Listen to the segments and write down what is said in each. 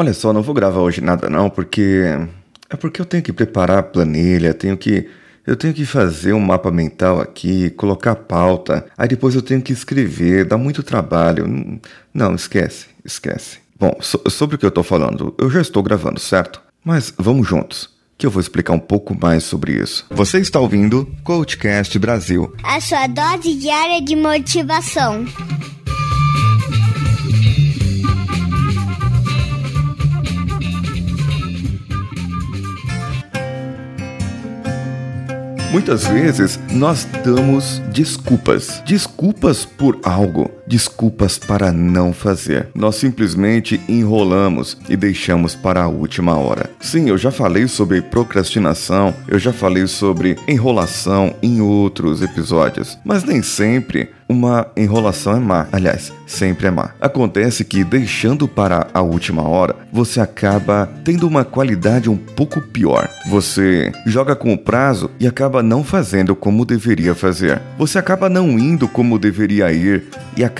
Olha só, não vou gravar hoje nada não, porque é porque eu tenho que preparar a planilha, tenho que eu tenho que fazer um mapa mental aqui, colocar pauta, aí depois eu tenho que escrever, dá muito trabalho. Não, esquece, esquece. Bom, so, sobre o que eu tô falando, eu já estou gravando, certo? Mas vamos juntos, que eu vou explicar um pouco mais sobre isso. Você está ouvindo Coachcast Brasil a sua dose diária de motivação. Muitas vezes nós damos desculpas. Desculpas por algo, desculpas para não fazer. Nós simplesmente enrolamos e deixamos para a última hora. Sim, eu já falei sobre procrastinação, eu já falei sobre enrolação em outros episódios, mas nem sempre uma enrolação é má. Aliás, sempre é má. Acontece que deixando para a última hora, você acaba tendo uma qualidade um pouco pior. Você joga com o prazo e acaba não fazendo como deveria fazer. Você acaba não indo como deveria ir e acaba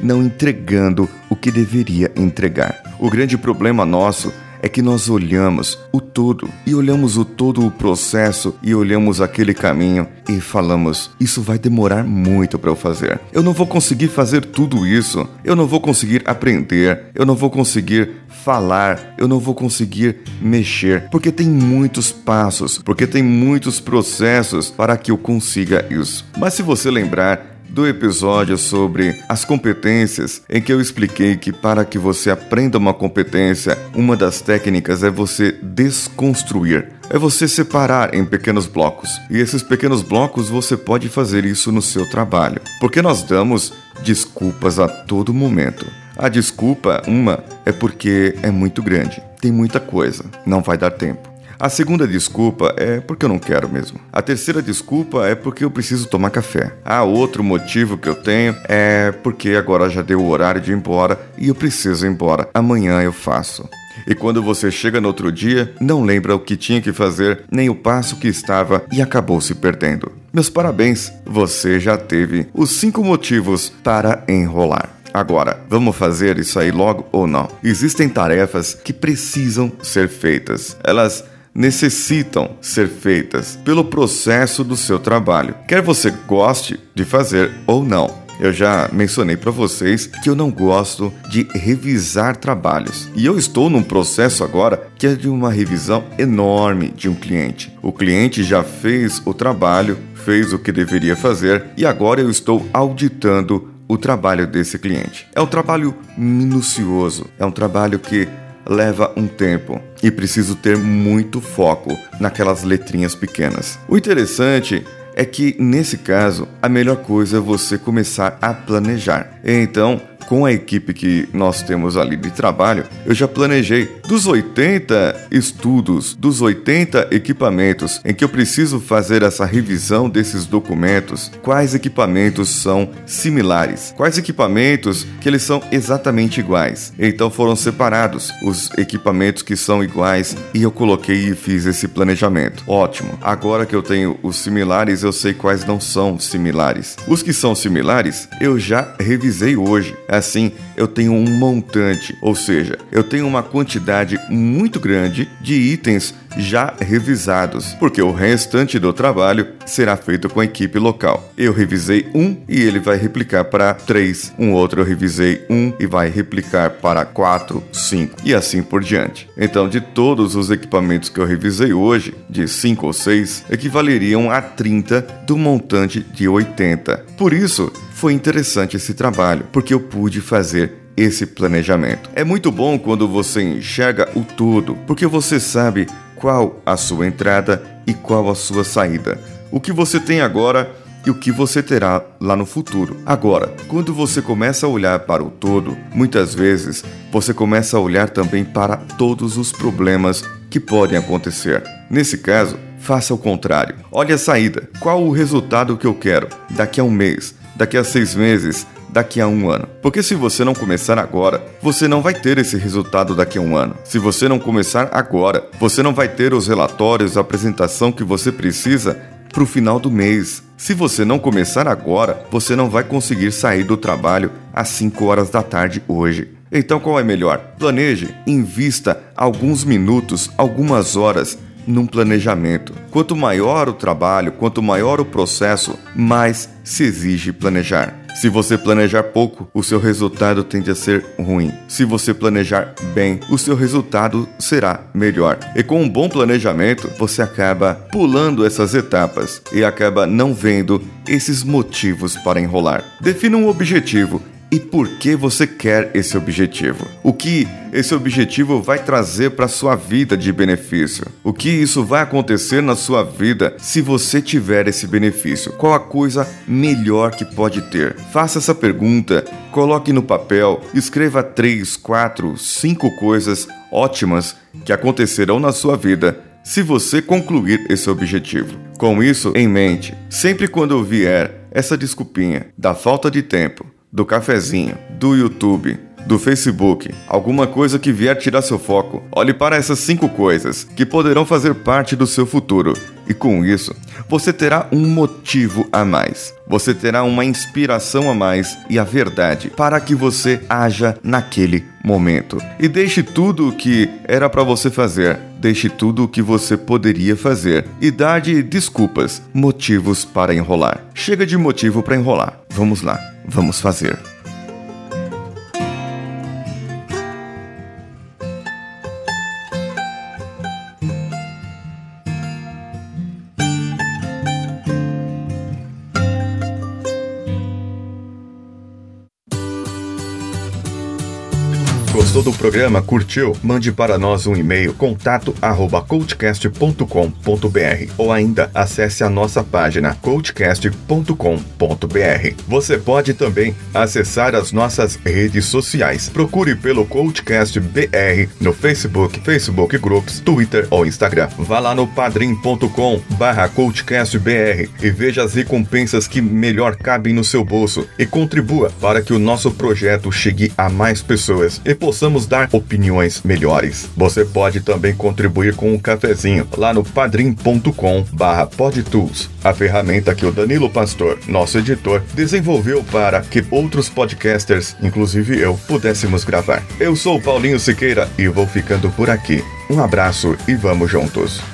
não entregando o que deveria entregar. O grande problema nosso é que nós olhamos o todo e olhamos o todo o processo e olhamos aquele caminho e falamos: isso vai demorar muito para eu fazer. Eu não vou conseguir fazer tudo isso. Eu não vou conseguir aprender. Eu não vou conseguir falar. Eu não vou conseguir mexer porque tem muitos passos, porque tem muitos processos para que eu consiga isso. Mas se você lembrar do episódio sobre as competências, em que eu expliquei que para que você aprenda uma competência, uma das técnicas é você desconstruir. É você separar em pequenos blocos. E esses pequenos blocos você pode fazer isso no seu trabalho. Porque nós damos desculpas a todo momento. A desculpa, uma, é porque é muito grande, tem muita coisa, não vai dar tempo. A segunda desculpa é porque eu não quero mesmo. A terceira desculpa é porque eu preciso tomar café. Ah, outro motivo que eu tenho é porque agora já deu o horário de ir embora e eu preciso ir embora. Amanhã eu faço. E quando você chega no outro dia, não lembra o que tinha que fazer, nem o passo que estava e acabou se perdendo. Meus parabéns, você já teve os cinco motivos para enrolar. Agora, vamos fazer isso aí logo ou não? Existem tarefas que precisam ser feitas. Elas necessitam ser feitas pelo processo do seu trabalho, quer você goste de fazer ou não. Eu já mencionei para vocês que eu não gosto de revisar trabalhos. E eu estou num processo agora que é de uma revisão enorme de um cliente. O cliente já fez o trabalho, fez o que deveria fazer e agora eu estou auditando o trabalho desse cliente. É um trabalho minucioso, é um trabalho que leva um tempo e preciso ter muito foco naquelas letrinhas pequenas. O interessante é que nesse caso a melhor coisa é você começar a planejar. Então, com a equipe que nós temos ali de trabalho, eu já planejei dos 80 estudos, dos 80 equipamentos em que eu preciso fazer essa revisão desses documentos, quais equipamentos são similares, quais equipamentos que eles são exatamente iguais. Então foram separados os equipamentos que são iguais e eu coloquei e fiz esse planejamento. Ótimo. Agora que eu tenho os similares, eu sei quais não são similares. Os que são similares, eu já revisei hoje. Assim, eu tenho um montante, ou seja, eu tenho uma quantidade muito grande de itens já revisados, porque o restante do trabalho será feito com a equipe local. Eu revisei um e ele vai replicar para três, um outro eu revisei um e vai replicar para quatro, cinco e assim por diante. Então, de todos os equipamentos que eu revisei hoje, de cinco ou seis, equivaleriam a 30 do montante de 80. Por isso, foi interessante esse trabalho, porque eu pude fazer esse planejamento. É muito bom quando você enxerga o todo, porque você sabe qual a sua entrada e qual a sua saída. O que você tem agora e o que você terá lá no futuro. Agora, quando você começa a olhar para o todo, muitas vezes você começa a olhar também para todos os problemas que podem acontecer. Nesse caso, faça o contrário. Olhe a saída. Qual o resultado que eu quero daqui a um mês, daqui a seis meses, daqui a um ano. Porque se você não começar agora, você não vai ter esse resultado daqui a um ano. Se você não começar agora, você não vai ter os relatórios, a apresentação que você precisa para o final do mês. Se você não começar agora, você não vai conseguir sair do trabalho às 5 horas da tarde hoje. Então qual é melhor? Planeje, invista alguns minutos, algumas horas num planejamento. Quanto maior o trabalho, quanto maior o processo, mais se exige planejar. Se você planejar pouco, o seu resultado tende a ser ruim. Se você planejar bem, o seu resultado será melhor. E com um bom planejamento, você acaba pulando essas etapas e acaba não vendo esses motivos para enrolar. Defina um objetivo e por que você quer esse objetivo. O que esse objetivo vai trazer para sua vida de benefício? O que isso vai acontecer na sua vida se você tiver esse benefício? Qual a coisa melhor que pode ter? Faça essa pergunta, coloque no papel, escreva três, quatro, cinco coisas ótimas que acontecerão na sua vida se você concluir esse objetivo. Com isso em mente, sempre quando eu vier essa desculpinha da falta de tempo, do cafezinho, do YouTube, do Facebook, alguma coisa que vier tirar seu foco. Olhe para essas cinco coisas que poderão fazer parte do seu futuro. E com isso, você terá um motivo a mais. Você terá uma inspiração a mais e a verdade para que você haja naquele momento. E deixe tudo o que era para você fazer. Deixe tudo o que você poderia fazer e dá de desculpas, motivos para enrolar. Chega de motivo para enrolar. Vamos lá. Vamos fazer. Gostou do programa? Curtiu? Mande para nós um e-mail contato@coachcast.com.br ou ainda acesse a nossa página coachcast.com.br. Você pode também acessar as nossas redes sociais. Procure pelo Coachcast BR no Facebook, Facebook Groups, Twitter ou Instagram. Vá lá no padrim.com/coachcastbr e veja as recompensas que melhor cabem no seu bolso e contribua para que o nosso projeto chegue a mais pessoas. E possamos dar opiniões melhores. Você pode também contribuir com um cafezinho lá no padrim.com barra podtools, a ferramenta que o Danilo Pastor, nosso editor, desenvolveu para que outros podcasters, inclusive eu, pudéssemos gravar. Eu sou Paulinho Siqueira e vou ficando por aqui. Um abraço e vamos juntos.